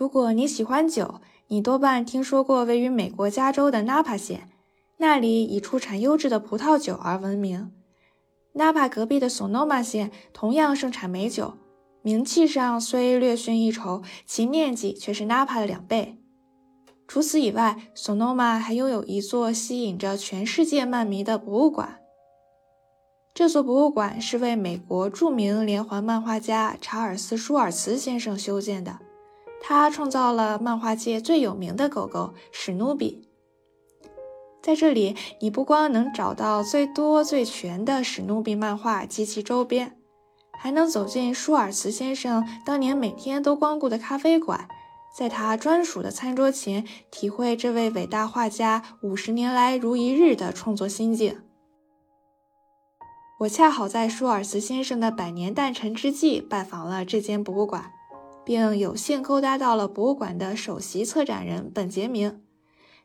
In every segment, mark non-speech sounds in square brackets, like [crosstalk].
如果你喜欢酒，你多半听说过位于美国加州的纳帕县，那里以出产优质的葡萄酒而闻名。纳帕隔壁的索诺玛县同样盛产美酒，名气上虽略逊一筹，其面积却是纳帕的两倍。除此以外，索诺玛还拥有一座吸引着全世界漫迷的博物馆。这座博物馆是为美国著名连环漫画家查尔斯·舒尔茨先生修建的。他创造了漫画界最有名的狗狗史努比。在这里，你不光能找到最多最全的史努比漫画及其周边，还能走进舒尔茨先生当年每天都光顾的咖啡馆，在他专属的餐桌前，体会这位伟大画家五十年来如一日的创作心境。我恰好在舒尔茨先生的百年诞辰之际拜访了这间博物馆。并有幸勾搭到了博物馆的首席策展人本杰明，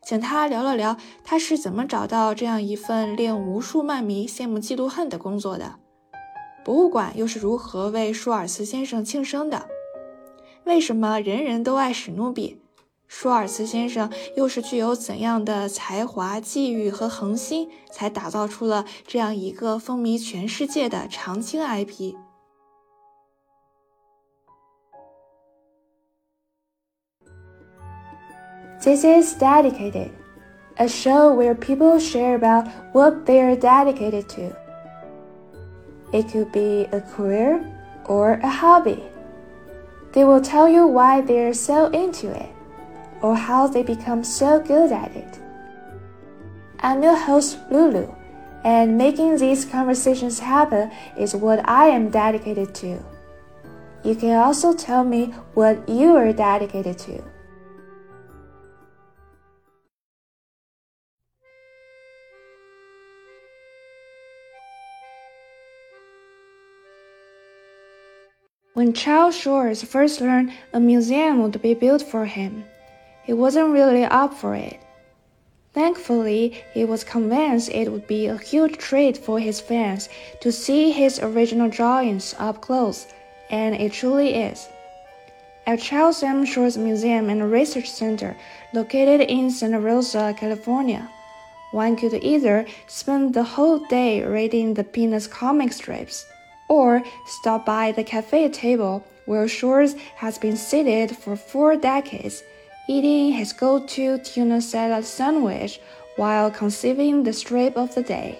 请他聊了聊他是怎么找到这样一份令无数漫迷羡慕嫉妒恨的工作的，博物馆又是如何为舒尔茨先生庆生的？为什么人人都爱史努比？舒尔茨先生又是具有怎样的才华、际遇和恒心，才打造出了这样一个风靡全世界的常青 IP？IP？This is Dedicated, a show where people share about what they are dedicated to. It could be a career or a hobby. They will tell you why they're so into it or how they become so good at it. I'm your host, Lulu, and making these conversations happen is what I am dedicated to. You can also tell me what you are dedicated to. When Charles Schulz first learned a museum would be built for him, he wasn't really up for it. Thankfully, he was convinced it would be a huge treat for his fans to see his original drawings up close, and it truly is. At Charles M. Schulz Museum and Research Center, located in Santa Rosa, California, one could either spend the whole day reading the Peanuts comic strips or stop by the cafe table where Schulz has been seated for four decades, eating his go to tuna salad sandwich while conceiving the strip of the day.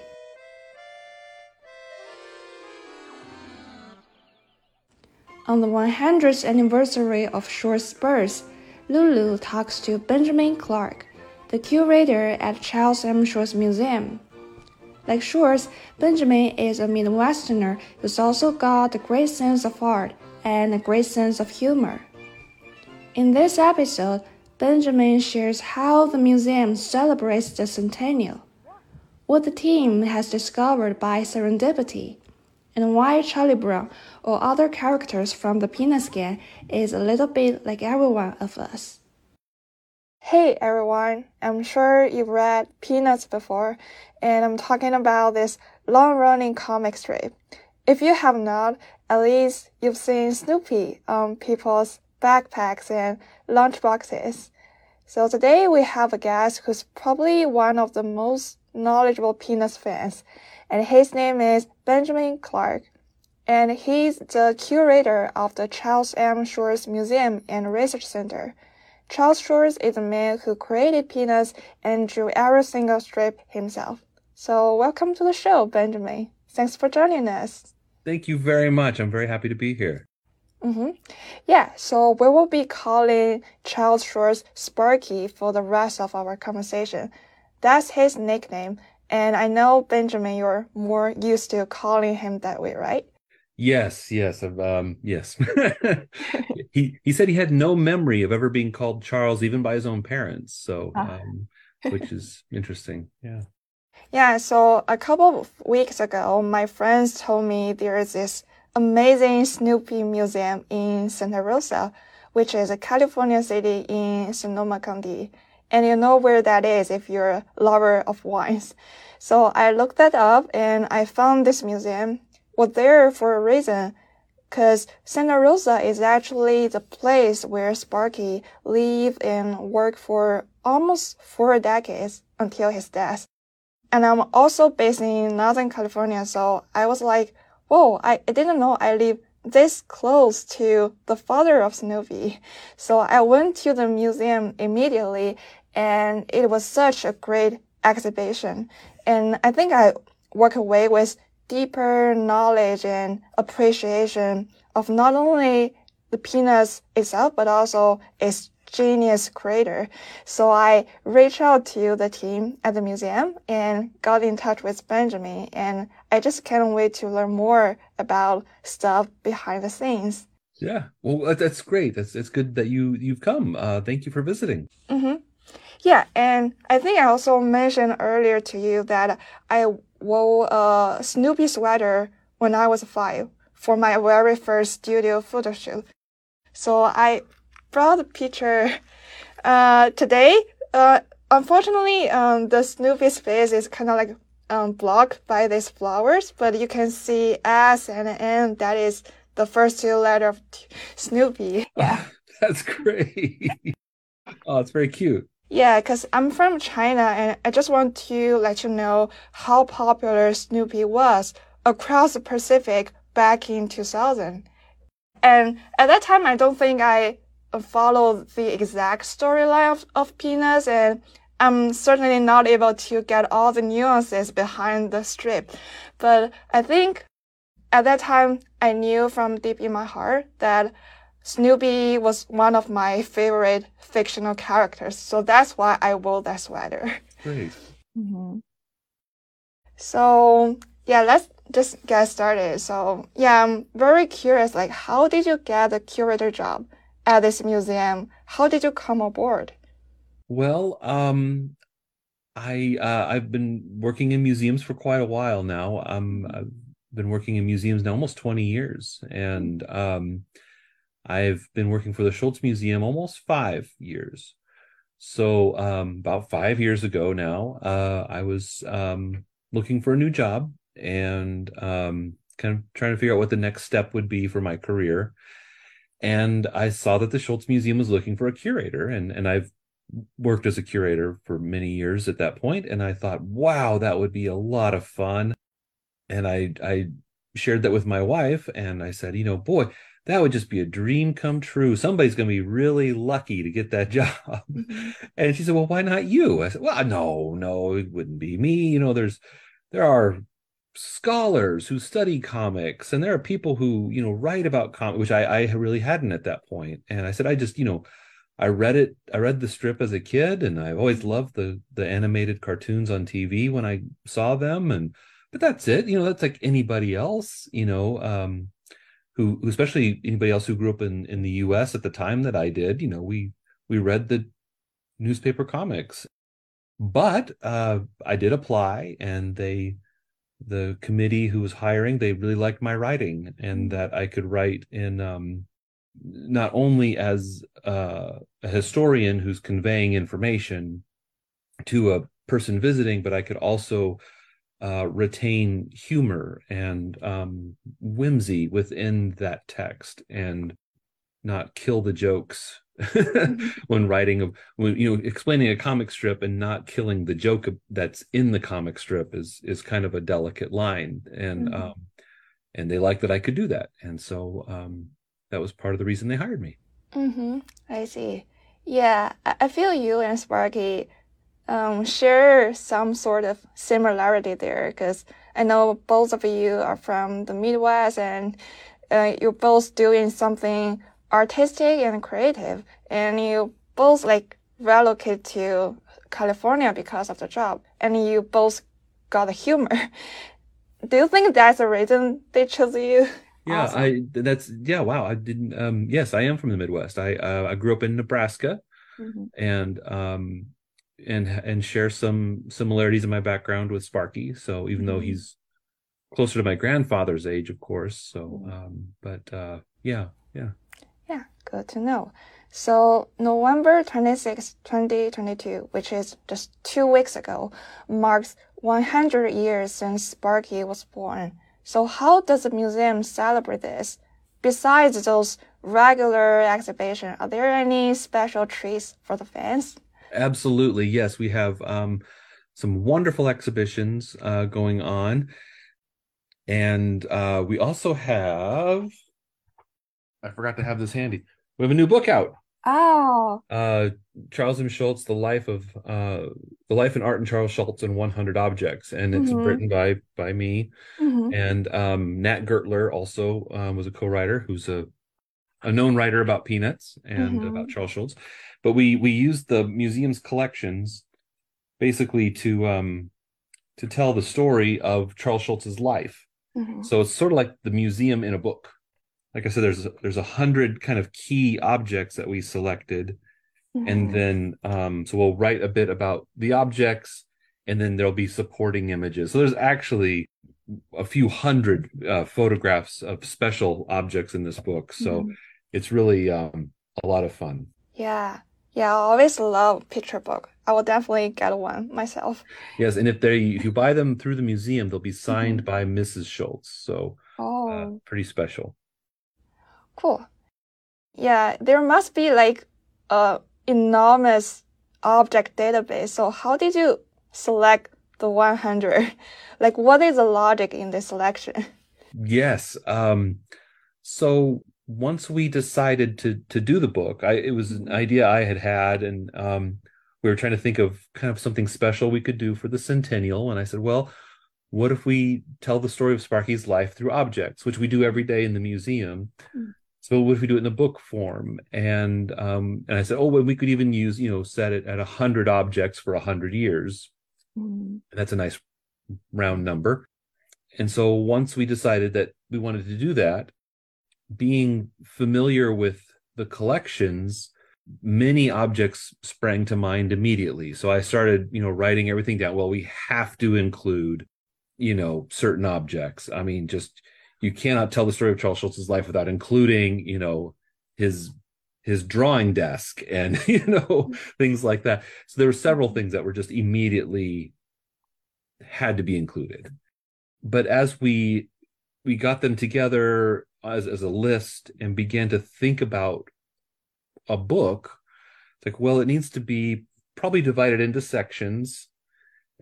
On the 100th anniversary of Schulz's birth, Lulu talks to Benjamin Clark, the curator at Charles M. Schulz Museum. Like Schulz, Benjamin is a Midwesterner who's also got a great sense of art and a great sense of humor. In this episode, Benjamin shares how the museum celebrates the centennial, what the team has discovered by serendipity, and why Charlie Brown or other characters from the Peanuts gang is a little bit like every one of us. Hey everyone, I'm sure you've read Peanuts before, and I'm talking about this long running comic strip. If you have not, at least you've seen Snoopy on people's backpacks and lunchboxes. So today we have a guest who's probably one of the most knowledgeable Peanuts fans, and his name is Benjamin Clark. And he's the curator of the Charles M. Schulz Museum and Research Center. Charles Schulz is a man who created Peanuts and drew every single strip himself. So, welcome to the show, Benjamin. Thanks for joining us. Thank you very much. I'm very happy to be here. Mm-hmm. Yeah, so we will be calling Charles Schulz Sparky for the rest of our conversation. That's his nickname, and I know, Benjamin, you're more used to calling him that way, right? Yes, yes, um, yes. [laughs] [laughs] he he said he had no memory of ever being called Charles, even by his own parents. So, ah. um, which is [laughs] interesting. Yeah. Yeah. So a couple of weeks ago, my friends told me there is this amazing Snoopy museum in Santa Rosa, which is a California city in Sonoma County. And you know where that is if you're a lover of wines. So I looked that up and I found this museum was there for a reason. because Santa Rosa is actually the place where Sparky lived and worked for almost four decades until his death. And I'm also based in Northern California, so I was like, whoa, I, I didn't know I live this close to the father of Snoopy. [laughs] So I went to the museum immediately and it was such a great exhibition. And I think I walk away with deeper knowledge and appreciation of not only the Peanuts itself, but also its genius creator. So I reached out to the team at the museum and got in touch with Benjamin. And I just can't wait to learn more about stuff behind the scenes. Yeah, well, that's great. That's it's good that you you've come. Uh, thank you for visiting. Mm-hmm. Yeah, and I think I also mentioned earlier to you that I wore a Snoopy sweater when I was five for my very first studio photo shoot. So I brought a picture uh, today. Uh, unfortunately, um, the Snoopy's face is kind of like um, blocked by these flowers, but you can see S and N. That is the first two letters of Snoopy. Yeah, [laughs] that's great. [laughs] oh, it's very cute. Yeah, because I'm from China and I just want to let you know how popular Snoopy was across the Pacific back in 2000. And at that time, I don't think I followed the exact storyline of, of Peanuts and I'm certainly not able to get all the nuances behind the strip. But I think at that time, I knew from deep in my heart that Snoopy was one of my favorite fictional characters, so that's why I wore that sweater. [laughs] Great. Mm-hmm. So yeah, let's just get started. So yeah, I'm very curious. Like, how did you get the curator job at this museum? How did you come aboard? Well, um, I uh, I've been working in museums for quite a while now. Um, I've been working in museums now almost twenty years, and um I've been working for the Schulz Museum almost five years. So um, about five years ago now, uh, I was um, looking for a new job and um, kind of trying to figure out what the next step would be for my career. And I saw that the Schulz Museum was looking for a curator, and and I've worked as a curator for many years at that point, and I thought, wow, that would be a lot of fun. And I I shared that with my wife, and I said, you know, boy, that would just be a dream come true. Somebody's going to be really lucky to get that [laughs] job. Mm-hmm. And she said, well, why not you? I said, well, no, no, it wouldn't be me. You know, there's, there are scholars who study comics and there are people who, you know, write about comics, which I, I really hadn't at that point. And I said, I just, you know, I read it, I read the strip as a kid and I've always loved the, the animated cartoons on TV when I saw them. And, but that's it, you know, that's like anybody else, you know, um, who, who especially anybody else who grew up in in the U.S. at the time that I did, you know, we we read the newspaper comics. But uh, I did apply, and they the committee who was hiring they really liked my writing and mm-hmm. that I could write in um, not only as uh, a historian who's conveying information to a person visiting, but I could also uh, retain humor and um, whimsy within that text and not kill the jokes mm-hmm. [laughs] when writing of when you know explaining a comic strip and not killing the joke that's in the comic strip is is kind of a delicate line and mm-hmm. um and they liked that I could do that and so um that was part of the reason they hired me mm-hmm I see yeah I feel you and Sparky um, share some sort of similarity there because I know both of you are from the Midwest and uh, you're both doing something artistic and creative and you both like relocate to California because of the job and you both got the humor. [laughs] Do you think that's the reason they chose you? Yeah, awesome. I that's yeah, wow. I didn't um yes, I am from the Midwest. I uh, I grew up in Nebraska mm-hmm. and um and and share some similarities in my background with Sparky. So even mm-hmm. though he's closer to my grandfather's age, of course. So, mm-hmm. um, but uh, yeah, yeah, yeah, good to know. So November 26, 2022, which is just two weeks ago, marks 100 years since Sparky was born. So how does the museum celebrate this? besides those regular exhibition, are there any special treats for the fans? Absolutely, yes. We have um, some wonderful exhibitions uh, going on, and uh, we also have. I forgot to have this handy. We have a new book out. Oh. Uh, Charles M. Schulz, The Life of uh, The Life and Art in Charles Schulz and 100 Objects, and it's Mhm. written by by me Mhm. and um, Nat Gertler also um, was a co-writer who's a a known writer about peanuts and Mhm. about Charles Schulz. But we we used the museum's collections basically to um to tell the story of Charles Schulz's life. Mhm. So it's sort of like the museum in a book. Like I said, there's there's a hundred kind of key objects that we selected, and Mhm. then um, so we'll write a bit about the objects, and then there'll be supporting images. So there's actually a few hundred uh, photographs of special objects in this book. So Mhm. It's really um, a lot of fun. Yeah. Yeah, I always love picture book. I will definitely get one myself. Yes, and if they if you buy them through the museum, they'll be signed by Mrs. Schulz. So Oh. uh, pretty special. Cool. Yeah, there must be like a enormous object database. So how did you select the 100? [laughs] Like what is the logic in this selection? Yes. Um, so once we decided to to do the book, I it was an idea I had had, and um, we were trying to think of kind of something special we could do for the centennial. And I said, well, what if we tell the story of Sparky's life through objects, which we do every day in the museum? Mm. So what if we do it in the book form? And um, and I said, oh, well, we could even use, you know, set it at a hundred objects for a hundred years. Mm-hmm. That's a nice round number. And so once we decided that we wanted to do that, being familiar with the collections, many objects sprang to mind immediately. So I started, you know, writing everything down. Well, we have to include, you know, certain objects. I mean, just you cannot tell the story of Charles Schulz's life without including, you know, his his drawing desk and [laughs] you know things like that. So there were several things that were just immediately had to be included. But as we we got them together as as a list and began to think about a book, it's like, well, it needs to be probably divided into sections.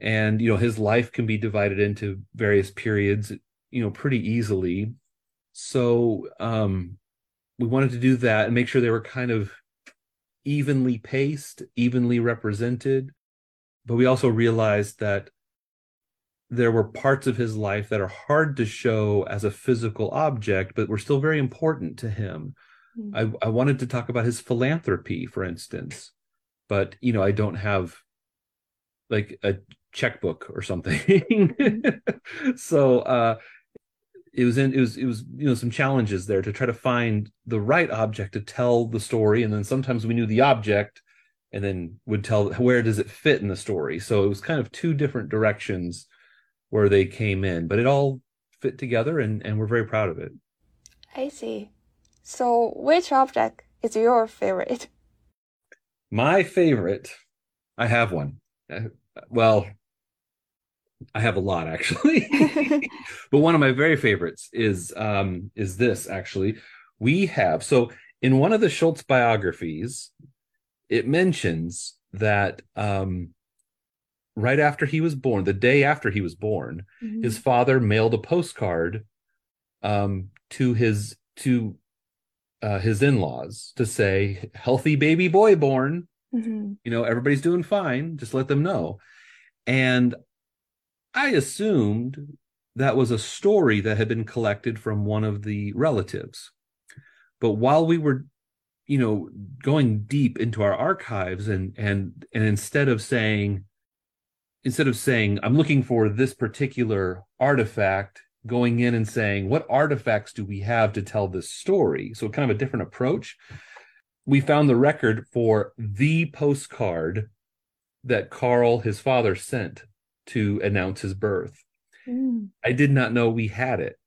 And you know, his life can be divided into various periods, you know, pretty easily. So um we wanted to do that and make sure they were kind of evenly paced, evenly represented. But we also realized that there were parts of his life that are hard to show as a physical object, but were still very important to him. I, I wanted to talk about his philanthropy, for instance, but you know, I don't have like a checkbook or something. [laughs] so uh it was in it was it was you know some challenges there to try to find the right object to tell the story and then sometimes we knew the object and then would tell where does it fit in the story so it was kind of two different directions where they came in but it all fit together and and we're very proud of it I see. So which object is your favorite? [laughs] my favorite i have one Uh, well i have a lot actually [laughs] [laughs] but one of my very favorites is um is this actually we have so in one of the schulz biographies it mentions that um right after he was born the day after he was born his father mailed a postcard um to his to uh, his in-laws to say healthy baby boy born. Mhm. you know everybody's doing fine just let them know. And i assumed that was a story that had been collected from one of the relatives. But while we were you know going deep into our archives and and and instead of saying instead of saying i'm looking for this particular artifact going in and saying what artifacts do we have to tell this story so kind of a different approach we found the record for the postcard that Carl, his father, sent to announce his birth. Mm. I did not know we had it.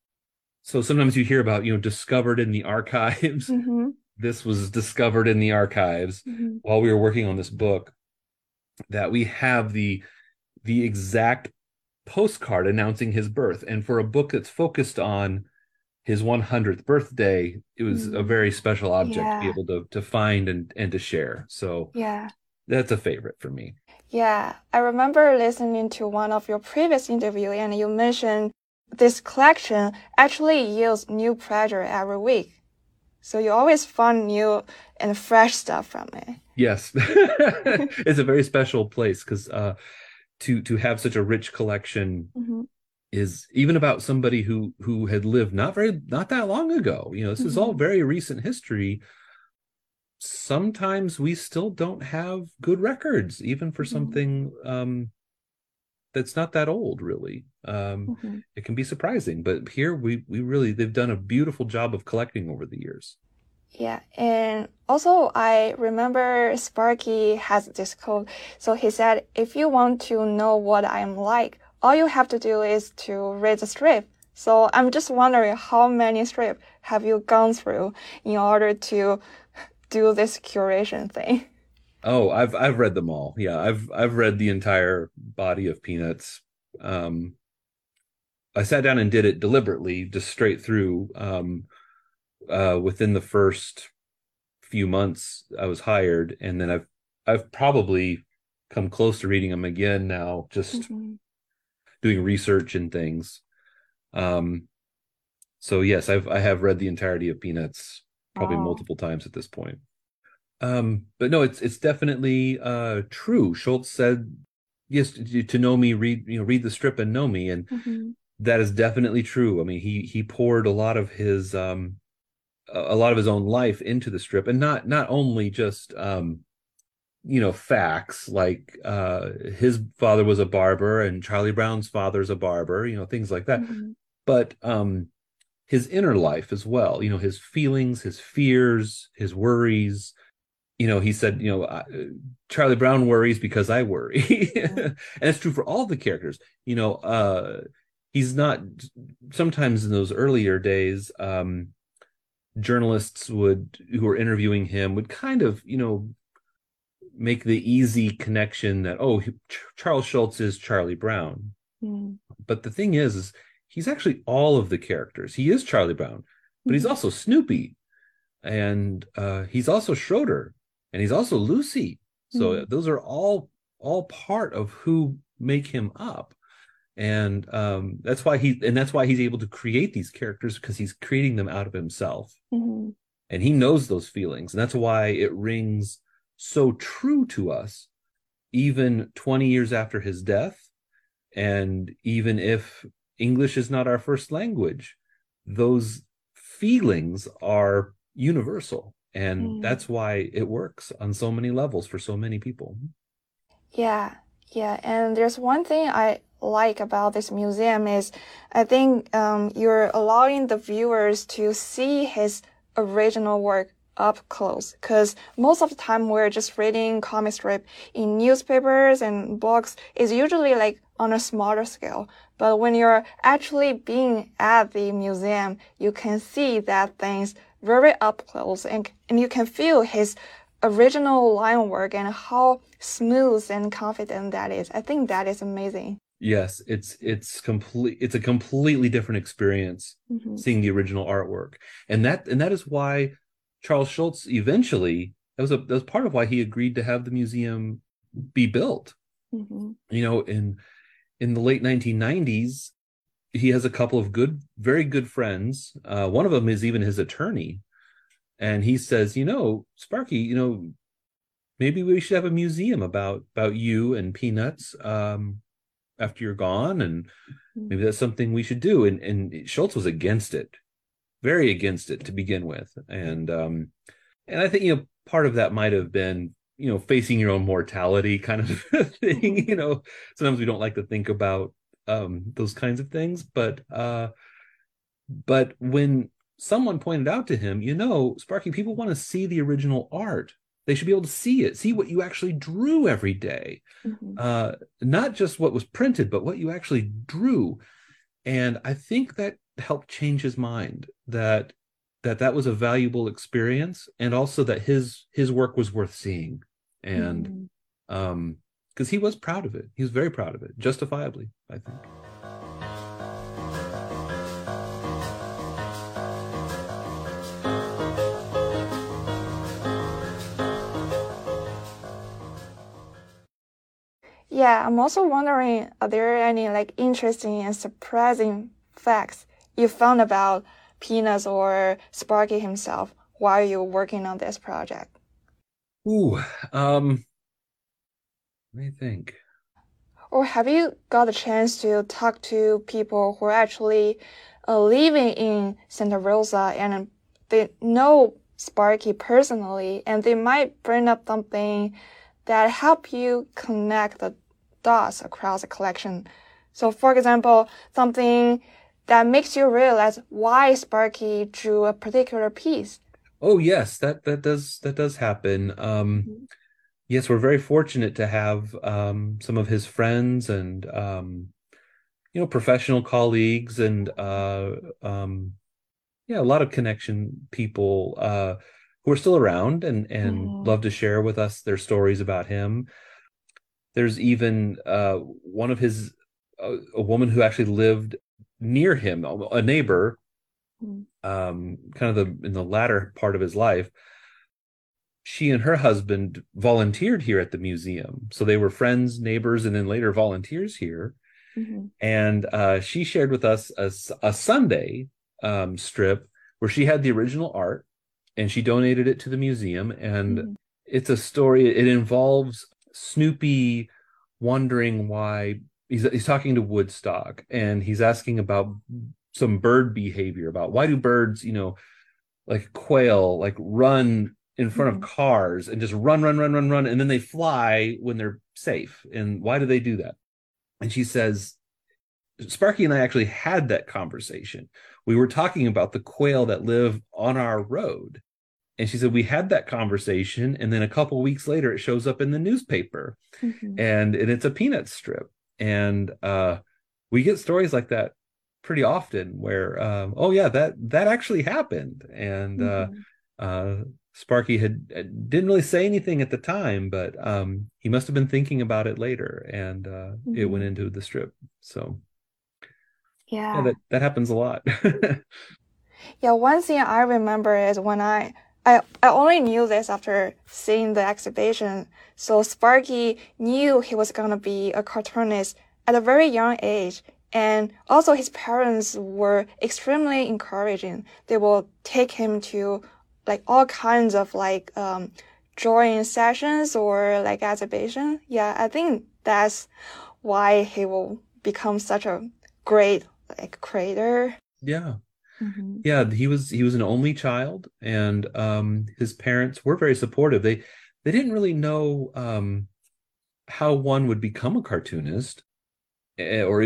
So sometimes you hear about, you know, discovered in the archives. [laughs] Mhm. This was discovered in the archives Mhm. while we were working on this book that we have the the exact postcard announcing his birth and for a book that's focused on his 100th birthday, it was a Mm. very special object to be able to to find and and to share. So Yeah. that's a favorite for me. Yeah, I remember listening to one of your previous interview and you mentioned this collection actually yields new pleasure every week. So you always find new and fresh stuff from it. Yes, [laughs] it's a very special place because uh, to to have such a rich collection Mm-hmm. is even about somebody who who had lived not very not that long ago. You know, this is all Mhm. very recent history. Sometimes we still don't have good records, even for Mhm. something um, that's not that old, really. Um, Mm-hmm. it can be surprising, but here we we really they've done a beautiful job of collecting over the years. Yeah, and also I remember Sparky has this quote. So he said, if you want to know what I'm like, all you have to do is to read the strip. So I'm just wondering how many strip have you gone through in order to do this curation thing? Oh, I've I've read them all. Yeah, I've I've read the entire body of Peanuts. Um, I sat down and did it deliberately, just straight through. Um, uh, within the first few months, I was hired, and then I've I've probably come close to reading them again now, just doing research and things. Um, so yes, I've I have read the entirety of Peanuts probably Wow. multiple times at this point. Um, but no, it's it's definitely uh true. Schulz said, "Yes, to, to know me, read you know read the strip and know me," and Mm-hmm. that is definitely true. I mean, he he poured a lot of his um a lot of his own life into the strip, and not not only just um you know facts like uh his father was a barber and Charlie Brown's father's a barber, you know things like that, Mm-hmm. but um his inner life as well. You know his feelings, his fears, his worries. You know, he said, you know, Charlie Brown worries because I worry, [laughs] and it's true for all the characters. You know, uh he's not sometimes in those earlier days um journalists would who were interviewing him would kind of you know make the easy connection that oh he, Ch- charles schulz is charlie brown Mm-hmm. but the thing is is he's actually all of the characters he is charlie brown but he's Mhm. also snoopy and uh he's also schroeder and he's also lucy so Mhm. those are all all part of who make him up and um that's why he and that's why he's able to create these characters because he's creating them out of himself. Mm-hmm. and he knows those feelings. And that's why it rings so true to us even 20 years after his death. And even if english is not our first language those feelings are universal. And Mm. that's why it works on so many levels for so many people. Yeah, yeah, and there's one thing I like about this museum is I think um, you're allowing the viewers to see his original work up close because most of the time we're just reading comic strip in newspapers and books is usually like on a smaller scale but when you're actually being at the museum you can see that things very up close and, and you can feel his original line work and how smooth and confident that is. I think that is amazing. Yes it's it's complete it's a completely different experience Mm-hmm. seeing the original artwork. And that and that is why charles schulz eventually that was a that was part of why he agreed to have the museum be built. Mm-hmm. you know in in the late 1990s he has a couple of good very good friends. Uh one of them is even his attorney. And he says you know sparky you know maybe we should have a museum about about you and peanuts. Um after you're gone and maybe that's something we should do. And and schulz was against it very against it to begin with. And um and i think you know part of that might have been you know facing your own mortality kind of [laughs] thing you know. Sometimes we don't like to think about um those kinds of things but uh but when someone pointed out to him you know sparky people want to see the original art they should be able to see it see what you actually drew every day. Mm-hmm. uh not just what was printed but what you actually drew. And i think that helped change his mind that that that was a valuable experience and also that his his work was worth seeing. And um because he was proud of it. He was very proud of it justifiably i think Yeah, I'm also wondering, are there any like interesting and surprising facts you found about Peanuts or Sparky himself while you're working on this project? Ooh, um, let me think. Or have you got a chance to talk to people who are actually uh, living in Santa Rosa and they know Sparky personally and they might bring up something that help you connect the dots across the collection. So for example, something that makes you realize why Sparky drew a particular piece. Oh yes, that that does that does happen. Um, mm-hmm. Yes, we're very fortunate to have um, some of his friends and um, you know professional colleagues and uh, um, yeah, a lot of connection people uh, who are still around and and mm. love to share with us their stories about him. There's even uh, one of his uh, a woman who actually lived near him, a neighbor, mm. um, kind of the in the latter part of his life. She and her husband volunteered here at the museum, so they were friends, neighbors, and then later volunteers here. Mm-hmm. And uh, she shared with us a, a Sunday um, strip where she had the original art and she donated it to the museum. And mm-hmm. it's a story, it involves Snoopy wondering why he's, he's talking to Woodstock and he's asking about some bird behavior about why do birds, you know, like quail, like run in front mm-hmm. of cars and just run, run, run, run, run. And then they fly when they're safe. And why do they do that? And she says, Sparky and I actually had that conversation. We were talking about the quail that live on our road. And she said, We had that conversation. And then a couple weeks later, it shows up in the newspaper mm-hmm. and, and it's a peanut strip. And uh, we get stories like that pretty often where, um, oh, yeah, that that actually happened. And uh, mm-hmm. uh, uh, Sparky had uh, didn't really say anything at the time, but um, he must have been thinking about it later, and uh, mm-hmm. it went into the strip. So yeah. yeah, that, that happens a lot. [laughs] yeah, one thing I remember is when I, I I only knew this after seeing the exhibition. So Sparky knew he was gonna be a cartoonist at a very young age. And also his parents were extremely encouraging. They will take him to like all kinds of like um, drawing sessions or like exhibition. Yeah, I think that's why he will become such a great like creator. Yeah. Mm-hmm. Yeah, he was he was an only child, and um, his parents were very supportive. They they didn't really know um, how one would become a cartoonist eh, or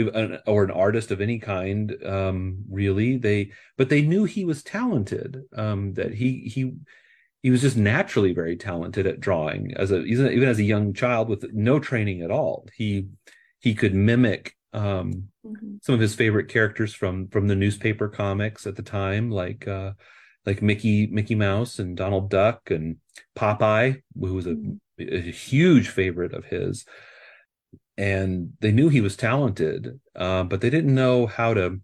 or an artist of any kind. Um, really, they but they knew he was talented. Um, that he he he was just naturally very talented at drawing as a even as a young child with no training at all. He he could mimic um, mm-hmm. some of his favorite characters from from the newspaper comics at the time, like uh, like Mickey Mickey Mouse and Donald Duck and Popeye, who was a, mm-hmm. a huge favorite of his. And they knew he was talented, uh, but they didn't know how to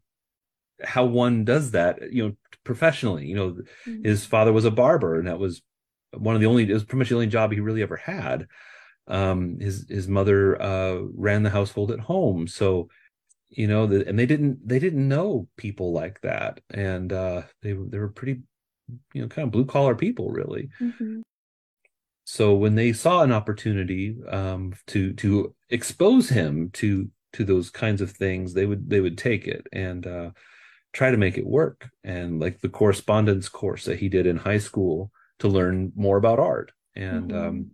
how one does that, you know, professionally. You know, mm-hmm. his father was a barber, and that was one of the only it was pretty much the only job he really ever had um, his his mother uh, ran the household at home, so you know, the, and they didn't they didn't know people like that, and uh, they they were pretty, you know, kind of blue collar people, really. Mm-hmm. So when they saw an opportunity um, to to expose him to to those kinds of things, they would they would take it and uh, try to make it work. And like the correspondence course that he did in high school to learn more about art, and mm-hmm. um,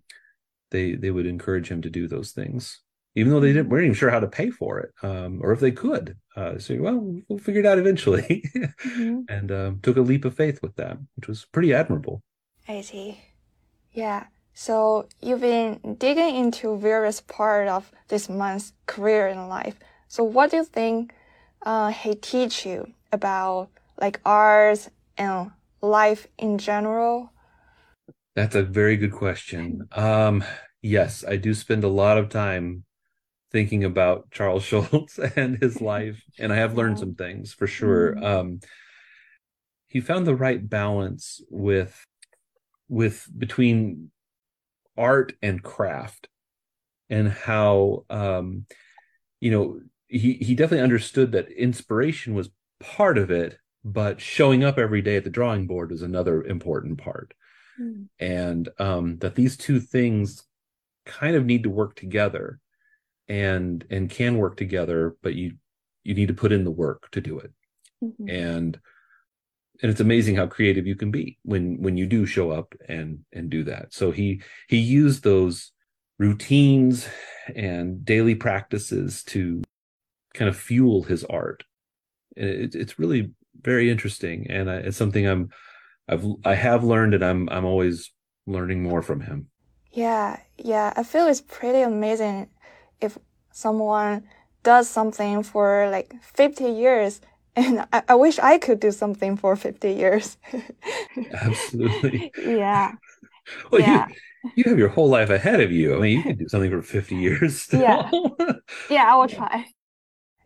they they would encourage him to do those things, even though they didn't weren't even sure how to pay for it, um, or if they could. Uh, so well, we'll figure it out eventually, [laughs] mm-hmm. and um, took a leap of faith with that, which was pretty admirable. I see. Yeah. So you've been digging into various part of this man's career in life. So what do you think uh, he teach you about like art and life in general? That's a very good question. Um, yes, I do spend a lot of time thinking about Charles [laughs] Schulz and his life, and I have learned some things for sure. Mm-hmm. Um, he found the right balance with with between art and craft. and how um, you know he he definitely understood that inspiration was part of it, but showing up every day at the drawing board was another important part, mm. and um, that these two things kind of need to work together, and and can work together, but you you need to put in the work to do it, mm-hmm. and and it's amazing how creative you can be when when you do show up and and do that so he he used those routines and daily practices to kind of fuel his art it, it's really very interesting and it's something i'm i've i have learned and i'm i'm always learning more from him yeah yeah i feel it's pretty amazing if someone does something for like 50 years [laughs] and I, I wish I could do something for 50 years. [laughs] Absolutely. yeah. [laughs] Well, yeah. You, you have your whole life ahead of you. I mean, you can do something for 50 years still. Yeah. yeah, I will try.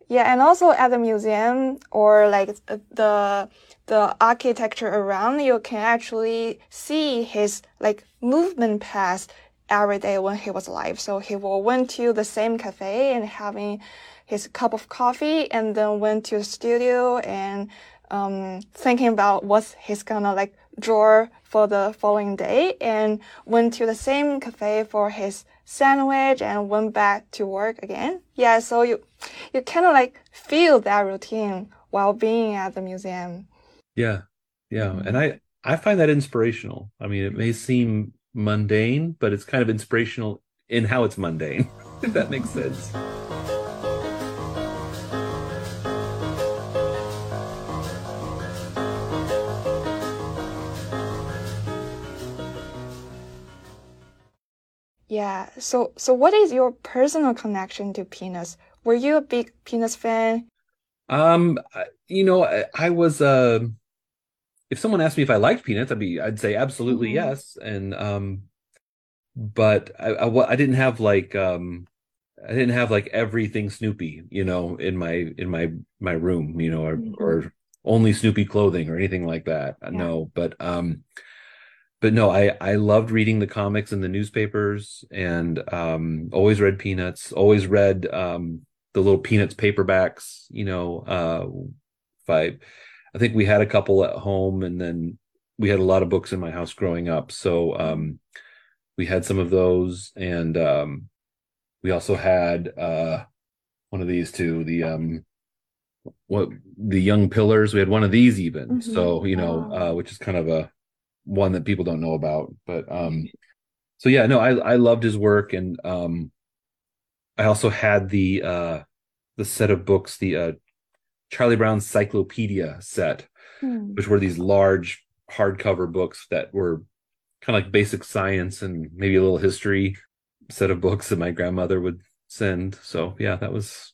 Yeah, and also at the museum or like the the architecture around, you can actually see his like movement past every day when he was alive. So he will went to the same cafe and having his cup of coffee and then went to the studio and um, thinking about what he's gonna like draw for the following day and went to the same cafe for his sandwich and went back to work again. Yeah, so you you kind of like feel that routine while being at the museum. Yeah. Yeah, mm-hmm. and I I find that inspirational. I mean, it may seem mundane, but it's kind of inspirational in how it's mundane, [laughs] if that makes sense. Yeah. So, so what is your personal connection to Peanuts? Were you a big Peanuts fan? Um, you know, I, I was. Uh, if someone asked me if I liked Peanuts, I'd be, I'd say absolutely mm-hmm. yes. And um, but I, I, I didn't have like um, I didn't have like everything Snoopy, you know, in my in my my room, you know, or mm-hmm. or only Snoopy clothing or anything like that. Yeah. No, but um but no, I I loved reading the comics and the newspapers, and um, always read Peanuts. Always read um, the little Peanuts paperbacks. You know, uh, if I I think we had a couple at home, and then we had a lot of books in my house growing up. So um, we had some of those, and um, we also had uh, one of these too. The um, what the Young Pillars. We had one of these even. Mm-hmm. So you know, uh, which is kind of a one that people don't know about. But um, so yeah, no, I I loved his work, and um, I also had the uh the set of books, the uh Charlie Brown Cyclopedia set, hmm. which were these large hardcover books that were kind of like basic science and maybe a little history set of books that my grandmother would send. So yeah, that was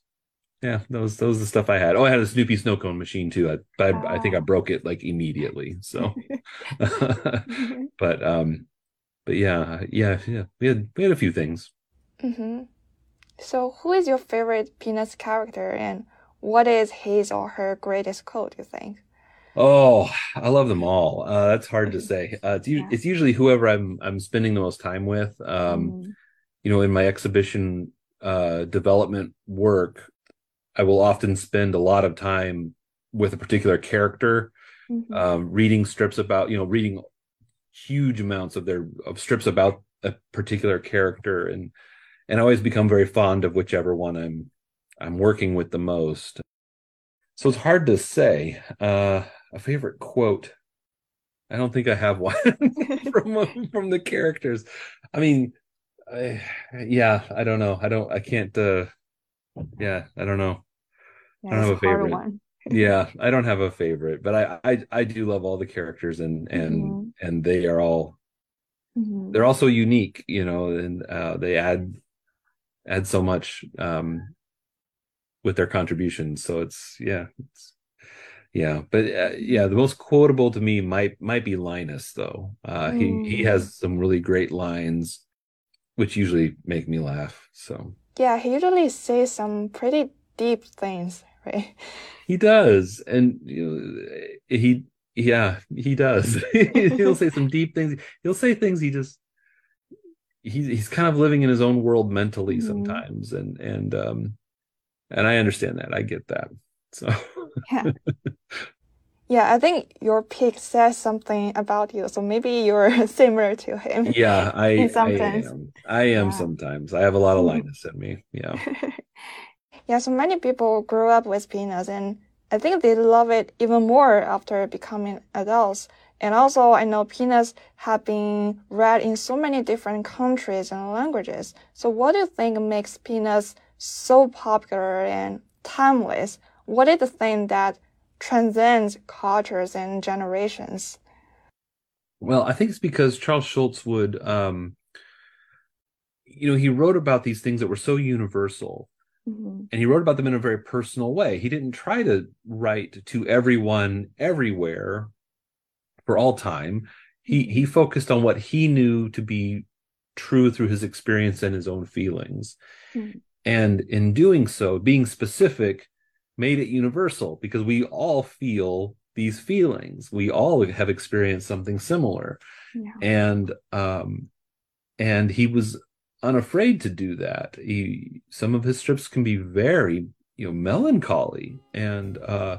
yeah, those that the stuff I had. Oh, I had a Snoopy snow cone machine too. I I, I think I broke it like immediately. So, [laughs] [laughs] but um, but yeah, yeah, yeah. We had we had a few things. Mm-hmm. So, who is your favorite Peanuts character, and what is his or her greatest quote? You think? Oh, I love them all. Uh, that's hard to say. Uh, it's, yeah. it's usually whoever I'm I'm spending the most time with. Um, mm. You know, in my exhibition uh, development work, I will often spend a lot of time with a particular character, mm-hmm. um, reading strips about, you know, reading huge amounts of their of strips about a particular character, and and I always become very fond of whichever one I'm I'm working with the most. So it's hard to say. Uh, a favorite quote. I don't think I have one [laughs] [laughs] from from the characters. I mean, I, yeah, I don't know. I don't. I can't. Uh, yeah, I don't know. Yeah, I don't have a favorite. One. [laughs] yeah, I don't have a favorite, but I I, I do love all the characters and and mm-hmm. and they are all mm-hmm. they're also unique, you know, and uh, they add add so much um with their contributions. So it's yeah, it's yeah, but uh, yeah, the most quotable to me might might be Linus though. Uh, mm. He he mm. has some really great lines, which usually make me laugh. So yeah, he usually says some pretty deep things, right? He does, and you know, he yeah he does. [laughs] He'll say some deep things. He'll say things he just he's he's kind of living in his own world mentally Mhm. sometimes, and and um, and I understand that. I get that. So Yeah. [laughs] Yeah, I think your pic says something about you, so maybe you're [laughs] similar to him. yeah, [laughs] I I am. I am Yeah. sometimes. I have a lot of Mhm. Linus in me. Yeah. [laughs] Yeah, so many people grew up with peanuts and I think they love it even more after becoming adults. And also, I know peanuts have been read in so many different countries and languages. So what do you think makes peanuts so popular and timeless? What is the thing that transcends cultures and generations? Well, I think it's because Charles Schulz would, um, you know, he wrote about these things that were so universal, Mm-hmm. and he wrote about them in a very personal way. He didn't try to write to everyone everywhere for all time. He he focused on what he knew to be true through his experience and his own feelings. Mhm. And in doing so, being specific made it universal because we all feel these feelings. We all have experienced something similar. Yeah. and um and he was unafraid to do that. He some of his strips can be very you know melancholy and uh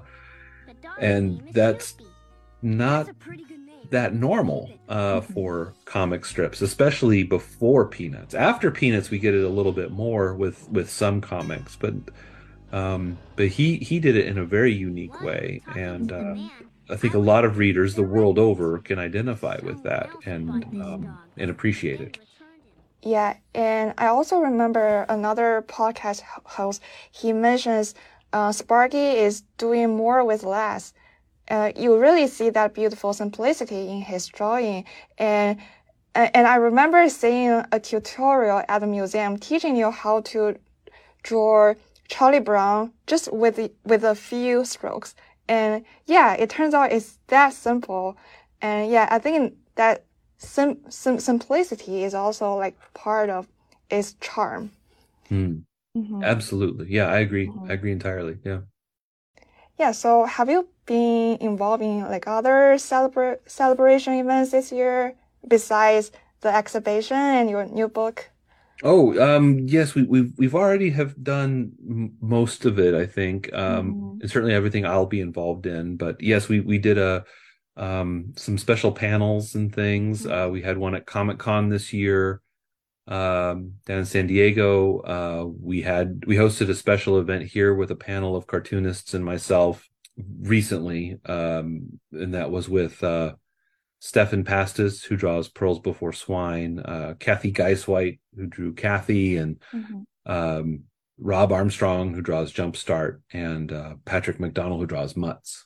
and that's not that normal uh for comic strips especially before peanuts. After peanuts we get it a little bit more with with some comics but um but he he did it in a very unique way and uh I think a lot of readers the world over can identify with that and um, and appreciate it. Yeah, and I also remember another podcast host. He mentions uh, Sparky is doing more with less. Uh, you really see that beautiful simplicity in his drawing, and and and I remember seeing a tutorial at the museum teaching you how to draw Charlie Brown just with the, with a few strokes. And yeah, it turns out it's that simple. And yeah, I think that sim, sim simplicity is also like part of its charm. Hmm. Mhm. Absolutely, yeah, I agree. Mhm. I agree entirely. Yeah. Yeah, so have you been involved in like other celebra celebration events this year besides the exhibition and your new book? Oh, um, yes, we, we've we've already have done m most of it, I think. Um, Mhm. and certainly everything I'll be involved in. But yes, we we did a um some special panels and things. Uh, we had one at Comic Con this year, um, down in San Diego. Uh, we had we hosted a special event here with a panel of cartoonists and myself recently, um, and that was with uh Stephan Pastis, who draws Pearls Before Swine, uh, Cathy Guisewite, who drew Cathy, and um, Robb Armstrong, who draws JumpStart, and uh, Patrick McDonnell, who draws Mutts.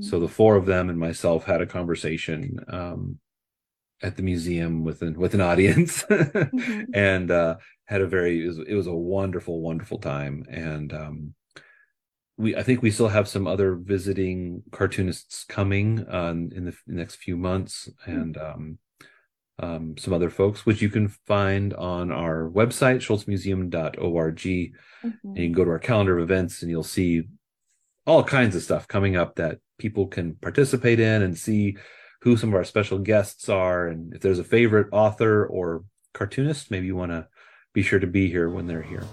So the four of them and myself had a conversation um, at the museum with an with an audience, [laughs] and uh, had a very it was, it was a wonderful, wonderful time. And um, we I think we still have some other visiting cartoonists coming uh, in the next few months, and um, um, some other folks, which you can find on our website, schulzmuseum.org. And you can go to our calendar of events and you'll see all kinds of stuff coming up that people can participate in and see who some of our special guests are. And if there's a favorite author or cartoonist, maybe you want to be sure to be here when they're here.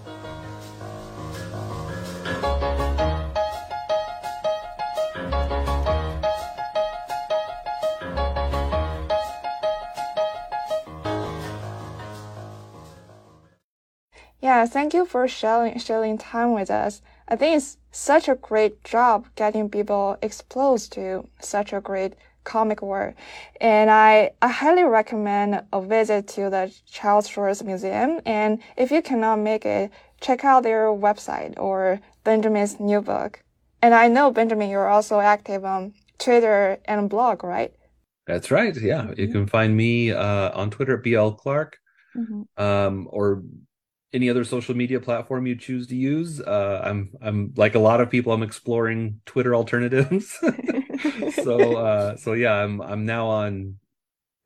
Yeah, thank you for sharing sharing time with us. I think it's such a great job getting people exposed to such a great comic world. And I, I highly recommend a visit to the Charles Schulz Museum. And if you cannot make it, check out their website or Benjamin's new book. And I know, Benjamin, you're also active on Twitter and blog, right? That's right. Yeah. You can find me uh, on Twitter at BL Clark um, or any other social media platform you choose to use. Uh, I'm I'm like a lot of people. I'm exploring Twitter alternatives. [laughs] so uh, so yeah, I'm I'm now on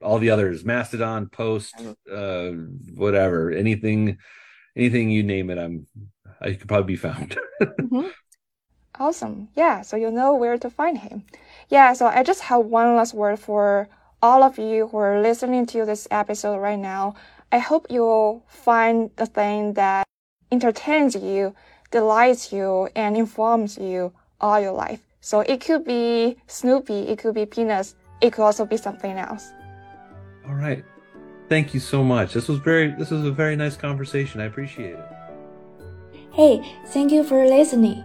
all the others: Mastodon, Post, uh, whatever, anything, anything you name it. I'm I could probably be found. [laughs] Mhm. Awesome. Yeah, so you know where to find him. Yeah, so I just have one last word for all of you who are listening to this episode right now. I hope you'll find the thing that entertains you, delights you, and informs you all your life. So it could be Snoopy, it could be Peanuts, it could also be something else. All right. Thank you so much. This was very this was a very nice conversation. I appreciate it. Hey, thank you for listening.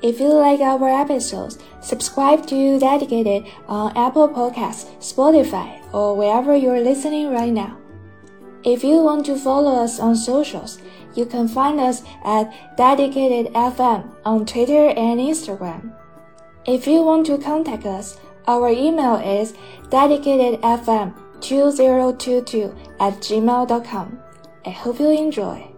If you like our episodes, subscribe to Dedicated on Apple Podcasts, Spotify, or wherever you're listening right now. If you want to follow us on socials, you can find us at Dedicated FM on Twitter and Instagram. If you want to contact us, our email is dedicatedfm2022 at gmail.com. I hope you enjoy.